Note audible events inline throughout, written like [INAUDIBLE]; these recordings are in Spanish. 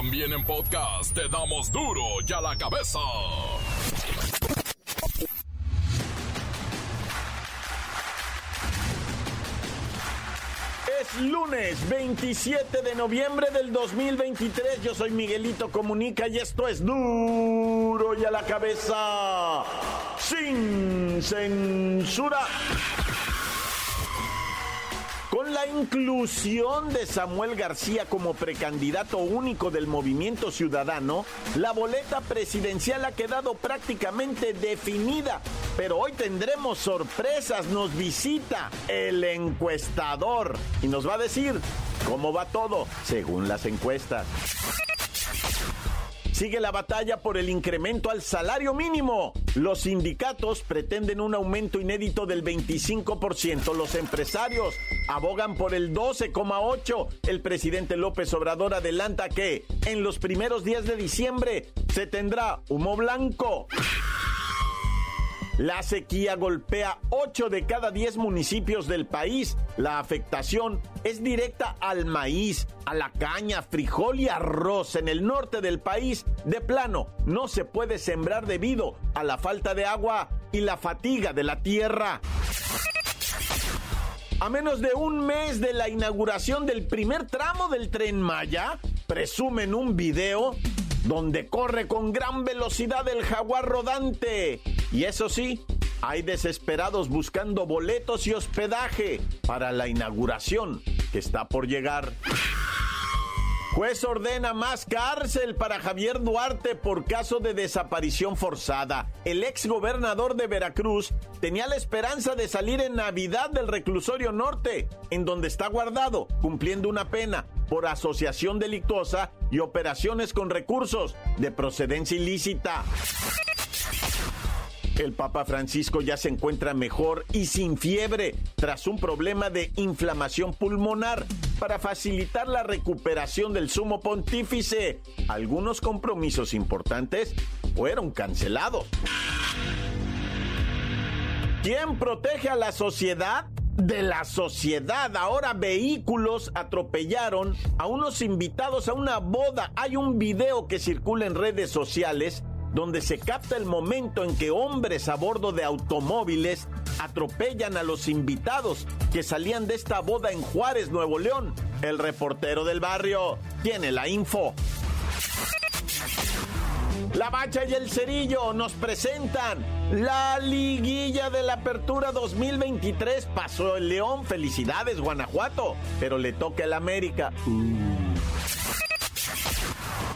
También en podcast te damos duro y a la cabeza. Es lunes 27 de noviembre del 2023. Yo soy Miguelito Comunica y esto es duro y a la cabeza. Sin censura. Con la inclusión de Samuel García como precandidato único del movimiento ciudadano, la boleta presidencial ha quedado prácticamente definida. Pero hoy tendremos sorpresas, nos visita el encuestador y nos va a decir cómo va todo según las encuestas. Sigue la batalla por el incremento al salario mínimo. Los sindicatos pretenden un aumento inédito del 25%. Los empresarios abogan por el 12,8%. El presidente López Obrador adelanta que en los primeros días de diciembre se tendrá humo blanco. La sequía golpea 8 de cada 10 municipios del país. La afectación es directa al maíz, a la caña, frijol y arroz. En el norte del país, de plano, no se puede sembrar debido a la falta de agua y la fatiga de la tierra. A menos de un mes de la inauguración del primer tramo del tren Maya, presumen un video donde corre con gran velocidad el jaguar rodante. Y eso sí, hay desesperados buscando boletos y hospedaje para la inauguración que está por llegar. Juez ordena más cárcel para Javier Duarte por caso de desaparición forzada. El ex gobernador de Veracruz tenía la esperanza de salir en Navidad del reclusorio norte, en donde está guardado, cumpliendo una pena por asociación delictuosa y operaciones con recursos de procedencia ilícita. El Papa Francisco ya se encuentra mejor y sin fiebre tras un problema de inflamación pulmonar. Para facilitar la recuperación del sumo pontífice, algunos compromisos importantes fueron cancelados. ¿Quién protege a la sociedad? de la sociedad. Ahora vehículos atropellaron a unos invitados a una boda. Hay un video que circula en redes sociales donde se capta el momento en que hombres a bordo de automóviles atropellan a los invitados que salían de esta boda en Juárez, Nuevo León. El reportero del barrio tiene la info. La Bacha y el Cerillo nos presentan la liguilla de la Apertura 2023. Pasó el León, felicidades Guanajuato, pero le toca el América.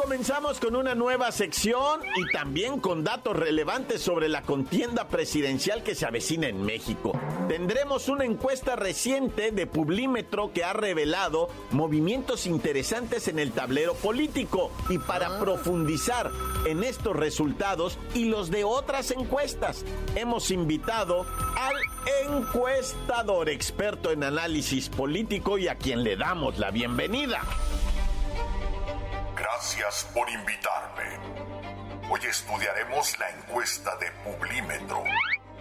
Comenzamos con una nueva sección y también con datos relevantes sobre la contienda presidencial que se avecina en México. Tendremos una encuesta reciente de Publímetro que ha revelado movimientos interesantes en el tablero político y para profundizar en estos resultados y los de otras encuestas, hemos invitado al encuestador experto en análisis político y a quien le damos la bienvenida. Gracias por invitarme. Hoy estudiaremos la encuesta de Publímetro,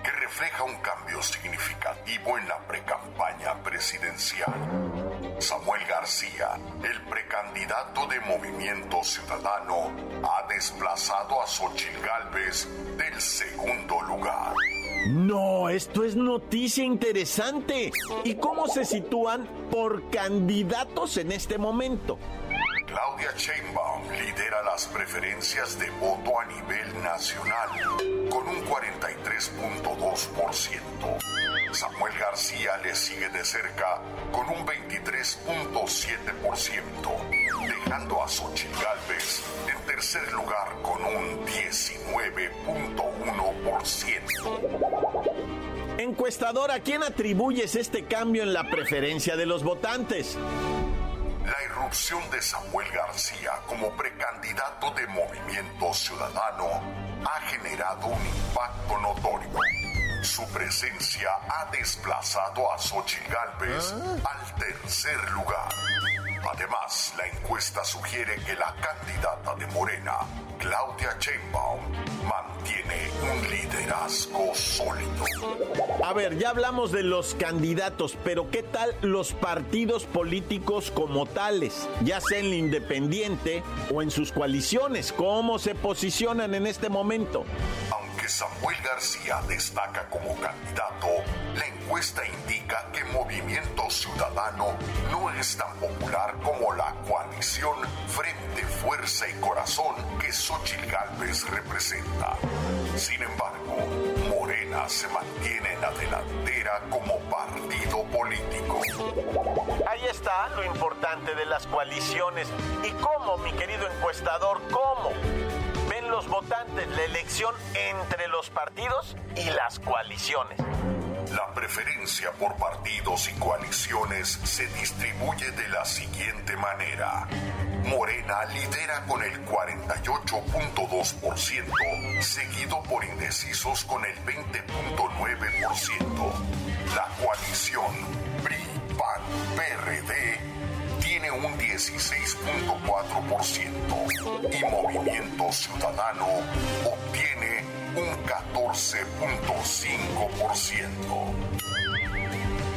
que refleja un cambio significativo en la precampaña presidencial. Samuel García, el precandidato de Movimiento Ciudadano, ha desplazado a Xochitl Gálvez del segundo lugar. No, esto es noticia interesante. ¿Y cómo se sitúan por candidatos en este momento? Claudia Sheinbaum lidera las preferencias de voto a nivel nacional con un 43.2%. Samuel García le sigue de cerca con un 23.7%, dejando a Xochitl Gálvez en tercer lugar con un 9.1%. Encuestador, ¿a quién atribuyes este cambio en la preferencia de los votantes? La irrupción de Samuel García como precandidato de Movimiento Ciudadano ha generado un impacto notorio. Su presencia ha desplazado a Xochitl Galvez al tercer lugar. Además, la encuesta sugiere que la candidata de Morena, Claudia Sheinbaum, mantiene un liderazgo sólido. A ver, ya hablamos de los candidatos, pero ¿qué tal los partidos políticos como tales? Ya sea en el independiente o en sus coaliciones, ¿cómo se posicionan en este momento? Samuel García destaca como candidato, la encuesta indica que Movimiento Ciudadano no es tan popular como la coalición Frente, Fuerza y Corazón que Xochitl Gálvez representa. Sin embargo, Morena se mantiene en la delantera como partido político. Ahí está lo importante de las coaliciones. ¿Y cómo, mi querido encuestador? ¿Cómo? Los votantes la elección entre los partidos y las coaliciones. La preferencia por partidos y coaliciones se distribuye de la siguiente manera. Morena lidera con el 48.2%, seguido por indecisos con el 20.9%. La coalición PRI, PAN, PRD un 16.4% y Movimiento Ciudadano obtiene un 14.5%.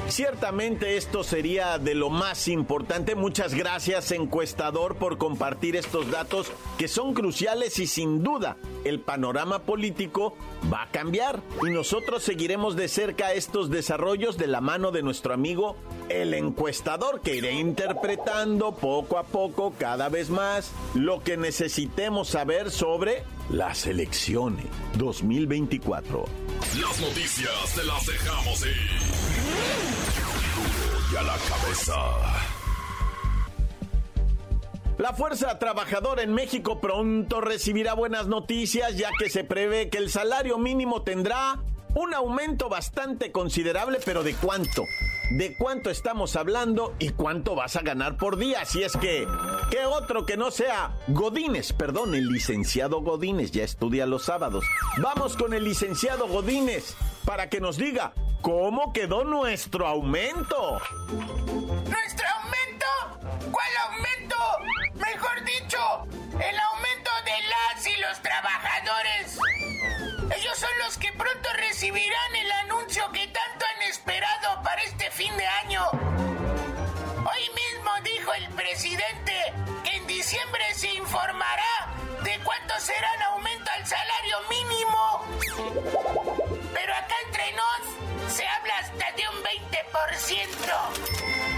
Ciertamente esto sería de lo más importante. Muchas gracias encuestador por compartir estos datos que son cruciales y sin duda el panorama político va a cambiar y nosotros seguiremos de cerca estos desarrollos de la mano de nuestro amigo el encuestador que iré interpretando poco a poco cada vez más lo que necesitemos saber sobre las elecciones 2024. Las noticias te las dejamos ir. y a la cabeza. La Fuerza Trabajadora en México pronto recibirá buenas noticias ya que se prevé que el salario mínimo tendrá un aumento bastante considerable, pero ¿de cuánto? ¿De cuánto estamos hablando y cuánto vas a ganar por día? Si es que, ¿qué otro que no sea Godínez? Perdón, el licenciado Godínez ya estudia los sábados. Vamos con el licenciado Godínez para que nos diga cómo quedó nuestro aumento. ¿Nuestro aumento? ¿Cuál aumento? Mejor dicho, el aumento de las y los trabajadores. Ellos son los que pronto recibirán el anuncio que tanto han esperado para este fin de año. Hoy mismo dijo el presidente que en diciembre se informará de cuánto será el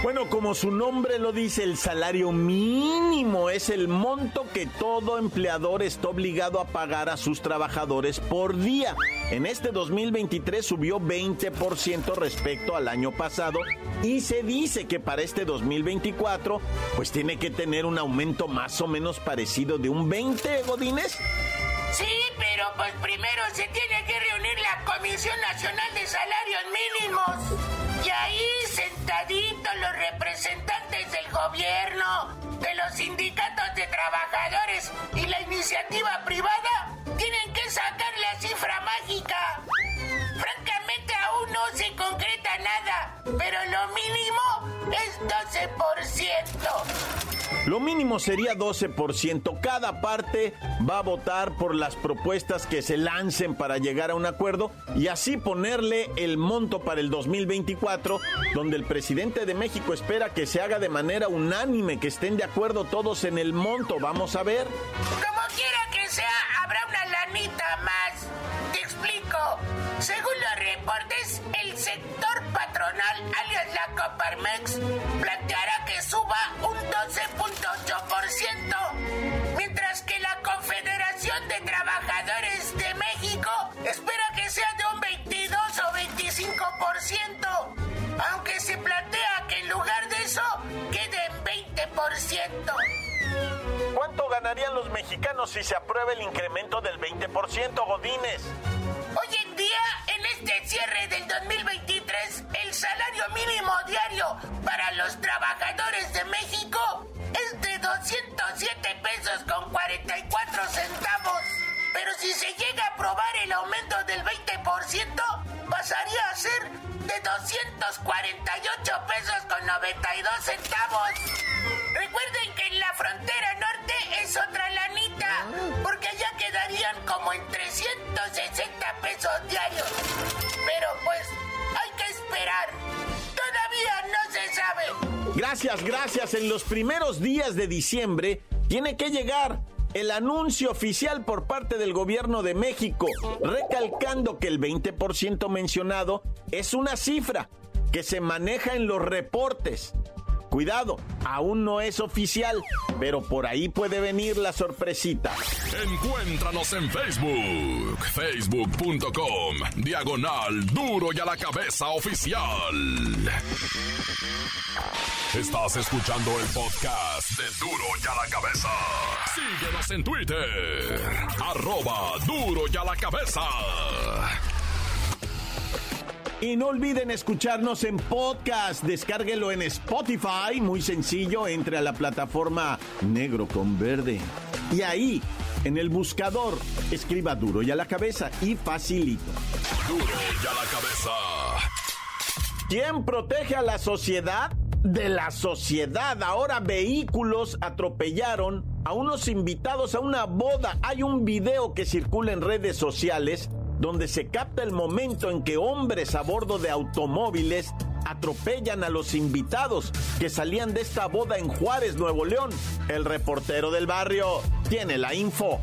Bueno, como su nombre lo dice, el salario mínimo es el monto que todo empleador está obligado a pagar a sus trabajadores por día. En este 2023 subió 20% respecto al año pasado y se dice que para este 2024 pues tiene que tener un aumento más o menos parecido de un 20, Godínez. Sí, pero pues primero se tiene que reunir la Comisión Nacional de Salarios Mínimos. Y ahí sentaditos los representantes del gobierno, de los sindicatos de trabajadores y la iniciativa privada tienen que sacar la cifra mágica. Francamente aún no se concreta nada, pero lo mínimo es 12%. Lo mínimo sería 12%. Cada parte va a votar por las propuestas que se lancen para llegar a un acuerdo y así ponerle el monto para el 2024, donde el presidente de México espera que se haga de manera unánime, que estén de acuerdo todos en el monto. Vamos a ver. Como quiera que sea, habrá una lanita más. Te explico. Según los reportes, el sector patronal, alias la Coparmex, planteará que suba un 12.8%, mientras que la Confederación de Trabajadores de México espera que sea de un 22 o 25%, aunque se plantea que en lugar de eso quede en 20%. ¿cuánto ganarían los mexicanos si se aprueba el incremento del 20%, Godines? Cierre del 2023, el salario mínimo diario para los trabajadores de México es de 207 pesos con 44 centavos. Pero si se llega a aprobar el aumento del 20%, pasaría a ser de 248 pesos con 92 centavos. Recuerden que en la frontera norte es otra lanita, porque allá quedarían como en 360 pesos diarios. Pero pues, hay que esperar. Todavía no se sabe. Gracias, gracias. En los primeros días de diciembre tiene que llegar el anuncio oficial por parte del gobierno de México, recalcando que el 20% mencionado es una cifra que se maneja en los reportes. Cuidado, aún no es oficial, pero por ahí puede venir la sorpresita. Encuéntranos en Facebook, facebook.com, diagonal duro y a la cabeza oficial. Estás escuchando el podcast de duro y a la cabeza. Síguenos en Twitter, arroba duro y a la cabeza. Y no olviden escucharnos en podcast. Descárguelo en Spotify. Muy sencillo. Entre a la plataforma negro con verde. Y ahí, en el buscador, escriba duro y a la cabeza y facilito. Duro y a la cabeza. ¿Quién protege a la sociedad? De la sociedad. Ahora vehículos atropellaron a unos invitados a una boda. Hay un video que circula en redes sociales donde se capta el momento en que hombres a bordo de automóviles atropellan a los invitados que salían de esta boda en Juárez, Nuevo León. El reportero del barrio tiene la info.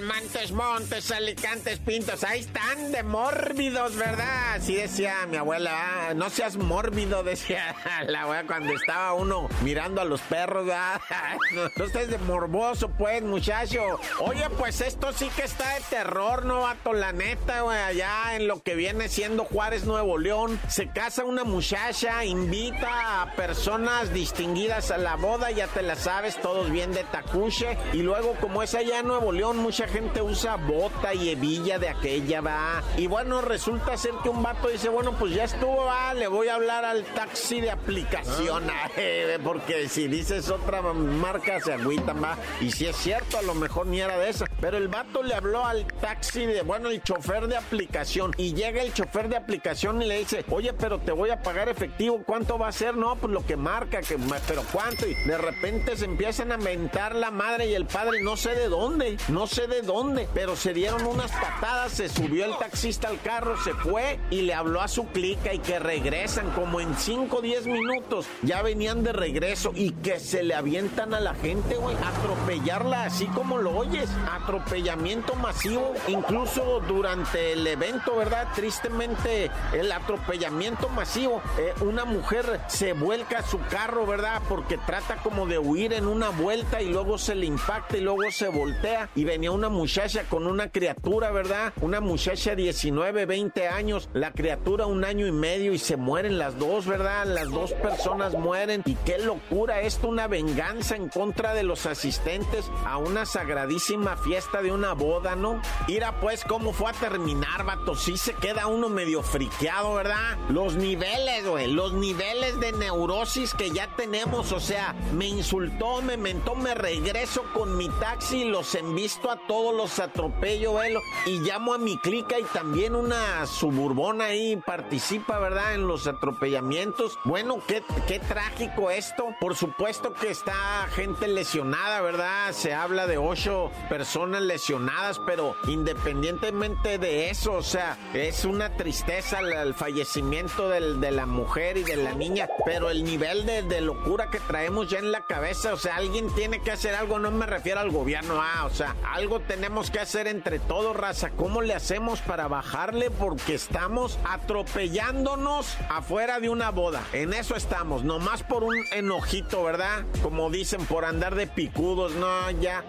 Montes, Montes, Alicantes, Pintos, ahí están de mórbidos, ¿verdad? Así decía mi abuela, ah, no seas mórbido, [LAUGHS] decía la abuela cuando estaba uno mirando a los perros, ¿verdad? [LAUGHS] No, estés de morboso, pues, muchacho. Oye, pues esto sí que está de terror, ¿no, vato? La neta, güey, allá en lo que viene siendo Juárez, Nuevo León, se casa una muchacha, invita a personas distinguidas a la boda, ya te la sabes, todos bien de tacuche, y luego como es allá Nuevo León, mucha gente usa bota y hebilla de aquella, va. Y bueno, resulta ser que un vato dice, bueno, pues ya estuvo, va, le voy a hablar al taxi de aplicación, ah. [LAUGHS] porque si dices otra marca se agüitan, va. Y si es cierto, a lo mejor ni era de esa. Pero el vato le habló al taxi de, bueno, el chofer de aplicación. Y llega el chofer de aplicación y le dice, oye, pero te voy a pagar efectivo, ¿cuánto va a ser? No, pues lo que marca, que, pero ¿cuánto? Y de repente se empiezan a mentar la madre y el padre, no sé de dónde, no sé de dónde, pero se dieron unas patadas, se subió el taxista al carro, se fue y le habló a su clica y que regresan como en 5 o 10 minutos. Ya venían de regreso y que se le avientan a la gente, güey, atropellarla así como lo oyes, atropellamiento masivo, incluso durante el evento, ¿verdad? Tristemente, el atropellamiento masivo, eh, una mujer se vuelca a su carro, ¿verdad? Porque trata como de huir en una vuelta y luego se le impacta y luego se voltea y venía una muchacha con una criatura, ¿verdad? Una muchacha 19, 20 años, la criatura un año y medio y se mueren las dos, ¿verdad? Las dos personas mueren y qué locura esto, una venganza en contra de los asistentes a una sagradísima fiesta de una boda, ¿no? Mira pues cómo fue a terminar, vato, sí se queda uno medio friqueado, ¿verdad? Los niveles, güey, los niveles de neurosis que ya tenemos, o sea, me insultó, me mentó, me regreso con mi taxi y los envisto a todos los atropello, velo, y llamo a mi clica y también una suburbona ahí participa, ¿verdad? En los atropellamientos. Bueno, qué, qué trágico esto. Por supuesto que está gente lesionada, ¿verdad? Se habla de ocho personas lesionadas, pero independientemente de eso, o sea, es una tristeza el, fallecimiento de la mujer y de la niña, pero el nivel de, de locura que traemos ya en la cabeza, o sea, alguien tiene que hacer algo, no me refiero al gobierno, ah, o sea, algo tenemos que hacer entre todos, raza. ¿Cómo le hacemos para bajarle? Porque estamos atropellándonos afuera de una boda. En eso estamos, nomás por un enojito, ¿verdad? Como dicen, por andar de picudos, no, ya.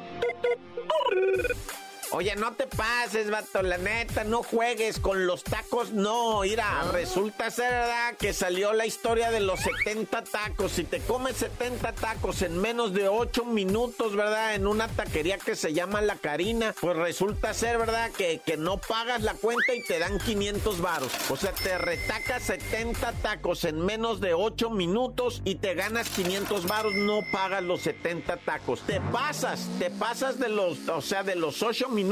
Oye, no te pases, vato, la neta, no juegues con los tacos, no. Mira, ah. resulta ser verdad que salió la historia de los 70 tacos. Si te comes 70 tacos en menos de 8 minutos, ¿verdad? En una taquería que se llama La Carina, pues resulta ser, ¿verdad? Que, que no pagas la cuenta y te dan 500 varos. O sea, te retacas 70 tacos en menos de 8 minutos y te ganas 500 varos, no pagas los 70 tacos. Te pasas, te pasas de los, o sea, de los 8 minutos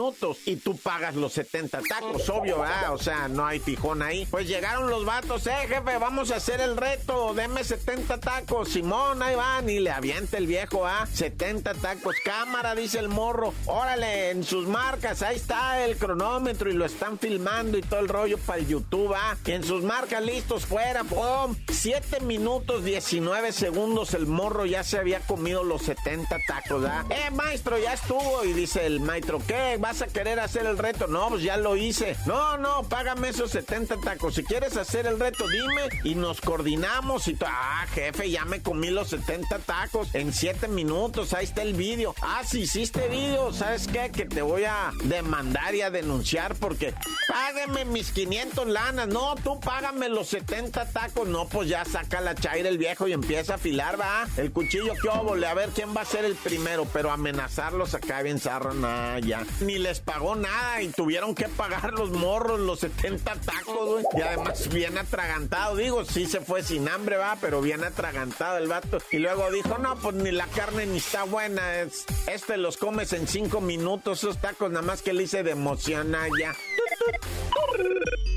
y tú pagas los 70 tacos, obvio, ¿verdad? O sea, no hay fijón ahí. Pues llegaron los vatos, eh, jefe, vamos a hacer el reto, deme 70 tacos. Simón, ahí van, y le avienta el viejo, ¿ah? 70 tacos. Cámara, dice el morro. Órale, en sus marcas, ahí está el cronómetro y lo están filmando y todo el rollo para el YouTube, ¿ah? en sus marcas, listos, fuera, ¡pum! 7 minutos 19 segundos, el morro ya se había comido los 70 tacos, ¿ah? Eh, maestro, ya estuvo. Y dice el maestro, ¿qué? ¿Vas a querer hacer el reto? No, pues ya lo hice. No, no, págame esos 70 tacos. Si quieres hacer el reto, dime y nos coordinamos y Ah, jefe, ya me comí los 70 tacos en 7 minutos. Ahí está el vídeo. Ah, si hiciste vídeo, ¿sabes qué? Que te voy a demandar y a denunciar porque págame mis 500 lanas. No, tú págame los 70 tacos. No, pues ya saca la chaira el viejo y empieza a afilar, va. El cuchillo, qué óvole. A ver quién va a ser el primero. Pero amenazarlos acá bien zarro, nada, ya. Ni les pagó nada y tuvieron que pagar los morros, los 70 tacos, güey. Y además bien atragantado. Digo, sí se fue sin hambre, va, pero bien atragantado el vato. Y luego dijo, no, pues ni la carne ni está buena. Es, este los comes en cinco minutos, esos tacos, nada más que le hice de emoción ya.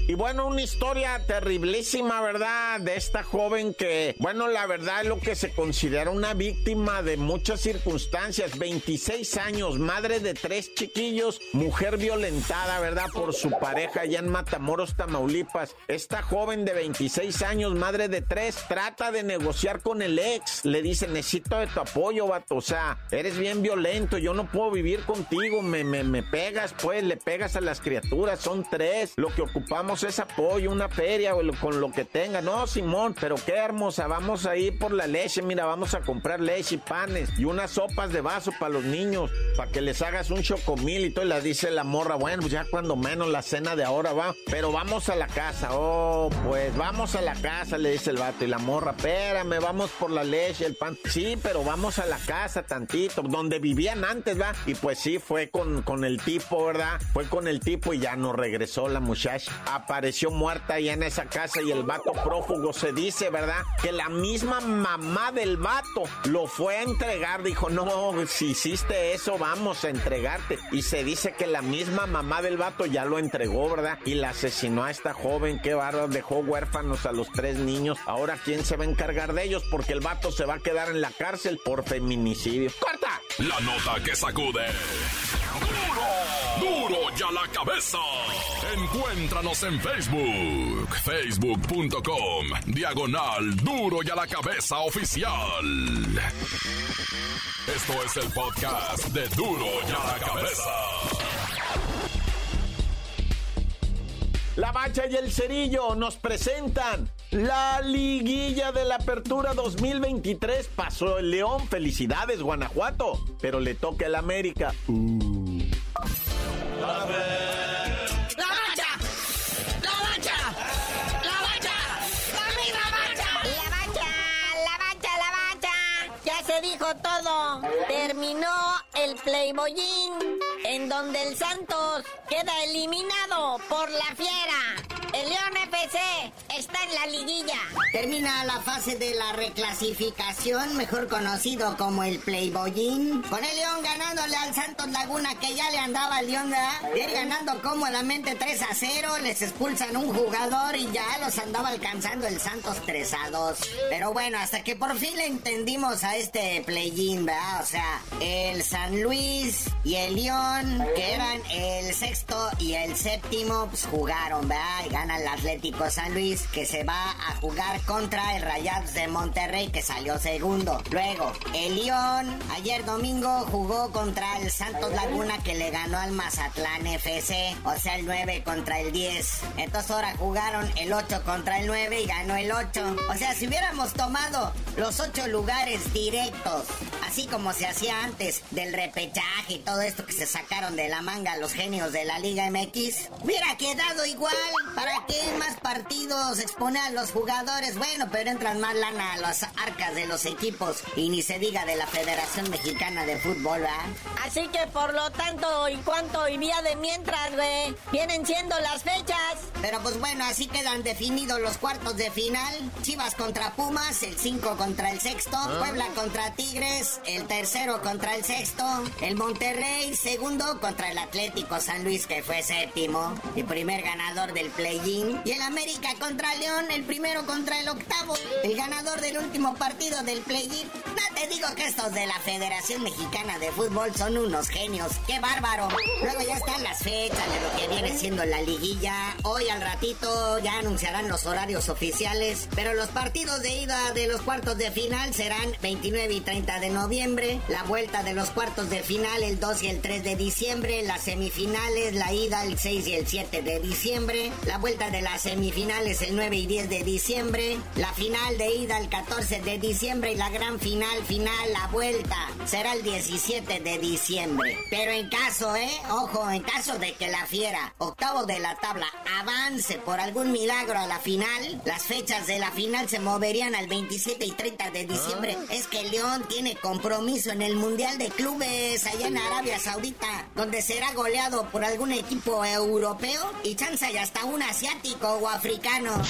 Y bueno, una historia terriblísima, ¿verdad? De esta joven que, bueno, la verdad es lo que se considera una víctima de muchas circunstancias. 26 años, madre de tres chiquillos, mujer violentada, ¿verdad? Por su pareja allá en Matamoros, Tamaulipas. Esta joven de 26 años, madre de tres, trata de negociar con el ex. Le dice, necesito de tu apoyo, vato. O sea, eres bien violento, yo no puedo vivir contigo. Me, me, me pegas, pues, le pegas a las criaturas. Son tres. Lo que ocupamos es apoyo, una feria con lo que tenga. No, Simón, pero qué hermosa, vamos a ir por la leche, mira, vamos a comprar leche y panes y unas sopas de vaso para los niños, para que les hagas un chocomil y todo. Y la dice la morra, bueno, pues ya cuando menos la cena de ahora va, pero vamos a la casa. Oh, pues vamos a la casa, le dice el vato. Y la morra, espérame, vamos por la leche, el pan. Sí, pero vamos a la casa tantito, donde vivían antes, va. Y pues sí, fue con, con el tipo, ¿verdad? Fue con el tipo y ya no regresó la muchacha apareció muerta ahí en esa casa y el vato prófugo se dice, ¿verdad? Que la misma mamá del vato lo fue a entregar. Dijo, no, si hiciste eso, vamos a entregarte. Y se dice que la misma mamá del vato ya lo entregó, ¿verdad? Y la asesinó a esta joven, qué barro, dejó huérfanos a los tres niños. Ahora, ¿quién se va a encargar de ellos? Porque el vato se va a quedar en la cárcel por feminicidio. ¡Corta! La nota que sacude. ¡Duro! ¡Duro ya la cabeza! Encuéntranos en Facebook, facebook.com, diagonal Duro y a la cabeza oficial. Esto es el podcast de Duro y a la cabeza. La Bacha y el Cerillo nos presentan la liguilla de la Apertura 2023. Pasó el León, felicidades Guanajuato, pero le toca el América. Uh. Todo. Terminó el Playboyín, en donde el Santos queda eliminado por la fiera. El León FC está en la liguilla. Termina la fase de la reclasificación, mejor conocido como el Playboyín. Con el León ganándole al Santos Laguna, que ya le andaba al León, de ir ganando cómodamente 3 a 0. Les expulsan un jugador y ya los andaba alcanzando el Santos 3 a 2. Pero bueno, hasta que por fin le entendimos a este Playin, ¿verdad? O sea, el San Luis y el León, que eran el sexto y el séptimo, pues jugaron, ¿verdad? El Atlético San Luis. que se va a jugar contra el Rayados de Monterrey, que salió segundo. Luego, el León, ayer domingo jugó contra el Santos Laguna, que le ganó al Mazatlán FC, o sea, el 9 contra el 10. Entonces ahora jugaron el 8 contra el 9 y ganó el 8. O sea, si hubiéramos tomado los 8 lugares directos, así como se hacía antes del repechaje y todo esto que se sacaron de la manga los genios de la Liga MX, hubiera quedado igual. ¿Para qué más partidos expone a los jugadores? Bueno, pero entran más lana a las arcas de los equipos y ni se diga de la Federación Mexicana de Fútbol, ¿verdad? Así que por lo tanto, ¿y cuánto y vía de mientras, güey? Vienen siendo las fechas. Pero pues bueno, así quedan definidos los cuartos de final. Chivas contra Pumas, el 5 contra el sexto. Puebla contra Tigres, el tercero contra el sexto. El Monterrey, segundo contra el Atlético San Luis, que fue séptimo. Y primer ganador del play-in. Y el América contra León, el primero contra el octavo. El ganador del último partido del play-in. No te digo que estos de la Federación Mexicana de Fútbol son unos genios. ¡Qué bárbaro! Luego ya están las fechas de lo que viene siendo la liguilla. Hoy al ratito ya anunciarán los horarios oficiales. Pero los partidos de ida de los cuartos de final serán 29 y 30 de noviembre. La vuelta de los cuartos de final el 2 y el 3 de diciembre. Las semifinales, la ida el 6 y el 7 de diciembre. La vuelta de las semifinales el 9 y 10 de diciembre. La final de ida el 14 de diciembre. Y la gran final, final, la vuelta será el 17 de diciembre. Pero en caso, ¿eh? Ojo, en caso de que la fiera, octavo de la tabla, avance por algún milagro a la final, las fechas de la final se moverían al 27 y 30 de diciembre. Es que León tiene compromiso en el Mundial de Clubes allá en Arabia Saudita, donde será goleado por algún equipo europeo y chance y hasta un asiático o africano.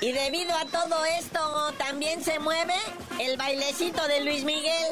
Y debido a todo esto, también se mueve el bailecito de Luis Miguel.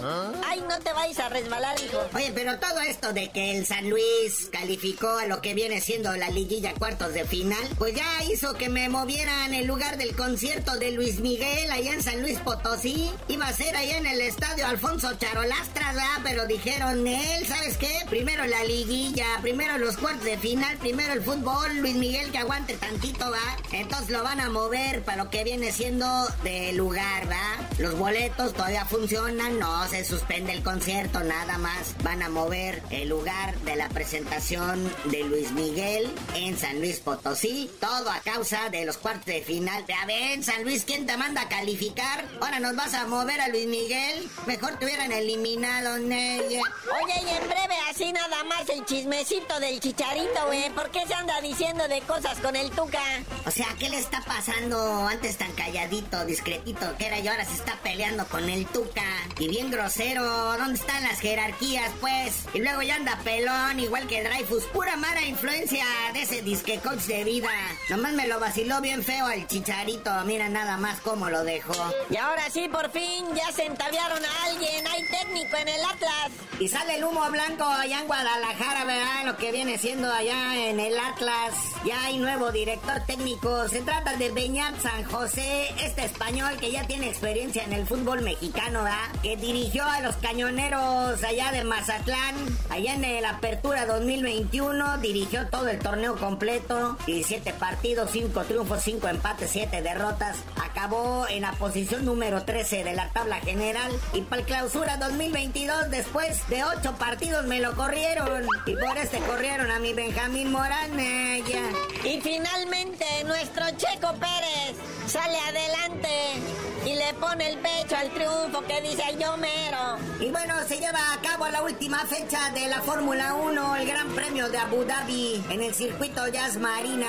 Ay, no te vayas a resbalar, hijo. Oye, pero todo esto de que el San Luis calificó a lo que viene siendo la liguilla cuartos de final, pues ya hizo que me movieran el lugar del concierto de Luis Miguel allá en San Luis Potosí. Iba a ser allá en el estadio Alfonso Charolastras, ¿verdad? Pero dijeron, él, ¿sabes qué? Primero la liguilla, primero los cuartos de final, primero el fútbol, Luis Miguel que aguante tantito, ¿va? Entonces lo van a mover para lo que viene siendo de lugar, ¿va? Los boletos todavía funcionan, no se suspende el concierto, nada más. Van a mover el lugar de la presentación de Luis Miguel en San Luis Potosí. Todo a causa de los cuartos de final. Ya ven, San Luis, ¿quién te manda a calificar? Ahora nos vas a mover a Luis Miguel. Mejor te hubieran eliminado, Neye. Oye, y en breve, así nada más el chismecito del chicharito, güey. ¿Por qué se anda diciendo de cosas con el Tuca? O sea, ¿qué le está pasando antes tan calladito, discretito que era y ahora se está peleando con el Tuca? Y bien grosero, ¿dónde están las jerarquías, pues? Y luego ya anda pelón, igual que Dreyfus. Pura mala influencia de ese disque coach de vida. Nomás me lo vaciló bien feo al chicharito. Mira nada más cómo lo dejó. Y ahora sí, por fin, ya se entaviaron a alguien. Hay técnico en el Atlas. Y sale el humo blanco allá en Guadalajara, ¿verdad? Lo que viene siendo allá en el Atlas. Ya hay nuevo director técnico. Se trata de Beñat San José, este español que ya tiene experiencia en el fútbol mexicano, ¿verdad? Que dirigió a los cañoneros allá de Mazatlán, allá en la Apertura 2021. Dirigió todo el torneo completo. 17 partidos, 5 triunfos, 5 empates, 7 derrotas. Acabó en la posición número 13 de la tabla general. Y para el clausura 2022, después de 8 partidos, me lo corrieron. Y por este corrieron a mi Benjamín Morán. eh, ya. Y finalmente, nuestro Checo Pérez sale adelante y le pone el pecho al triunfo que dice yo mero. Y bueno, se lleva a cabo la última fecha de la Fórmula 1, el Gran Premio de Abu Dhabi, en el circuito Jazz Marina.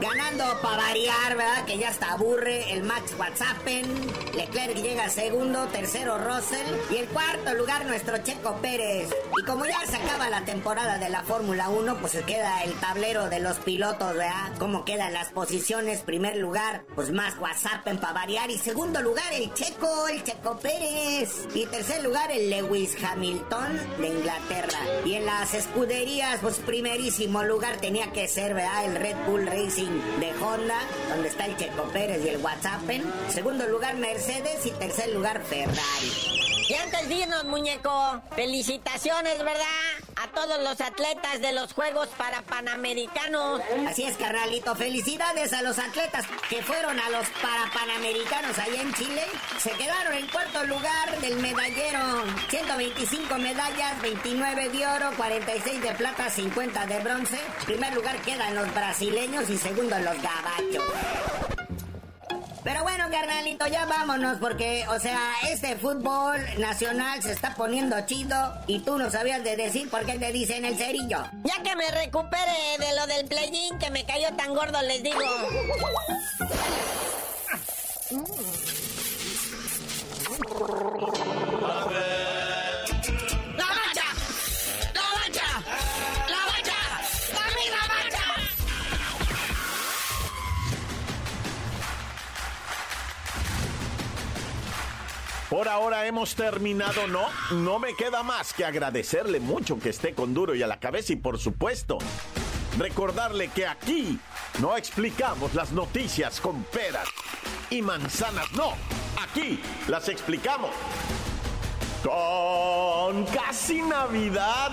Ganando para variar, ¿verdad? Que ya está aburre el Max Verstappen. Leclerc llega segundo, tercero Russell. Y el cuarto lugar nuestro Checo Pérez. Y como ya se acaba la temporada de la Fórmula 1, pues se queda el tablero de los pilotos, ¿verdad? Cómo quedan las posiciones. Primer lugar, pues Max Verstappen para variar. Y segundo el Checo, el Checo Pérez. Y tercer lugar, el Lewis Hamilton de Inglaterra. Y en las escuderías, pues primerísimo lugar tenía que ser, ¿verdad? El Red Bull Racing de Honda, donde está el Checo Pérez y el Whatsappen. Segundo lugar, Mercedes. Y tercer lugar, Ferrari. Y antes de irnos, muñeco, felicitaciones, ¿verdad? A todos los atletas de los Juegos para Panamericanos. Así es, carnalito. Felicidades a los atletas que fueron a los para Panamericanos allá en Chile. Se quedaron en cuarto lugar del medallero. 125 medallas, 29 de oro, 46 de plata, 50 de bronce. primer lugar quedan los brasileños y segundo los gabachos. Pero bueno, carnalito, ya vámonos porque, o sea, este fútbol nacional se está poniendo chido y tú no sabías de decir por qué te dicen el cerillo. Ya que me recupere de lo del playín que me cayó tan gordo, les digo. Por ahora hemos terminado, no, no me queda más que agradecerle mucho que esté con duro y a la cabeza y por supuesto, recordarle que aquí no explicamos las noticias con peras y manzanas, no, aquí las explicamos con casi Navidad.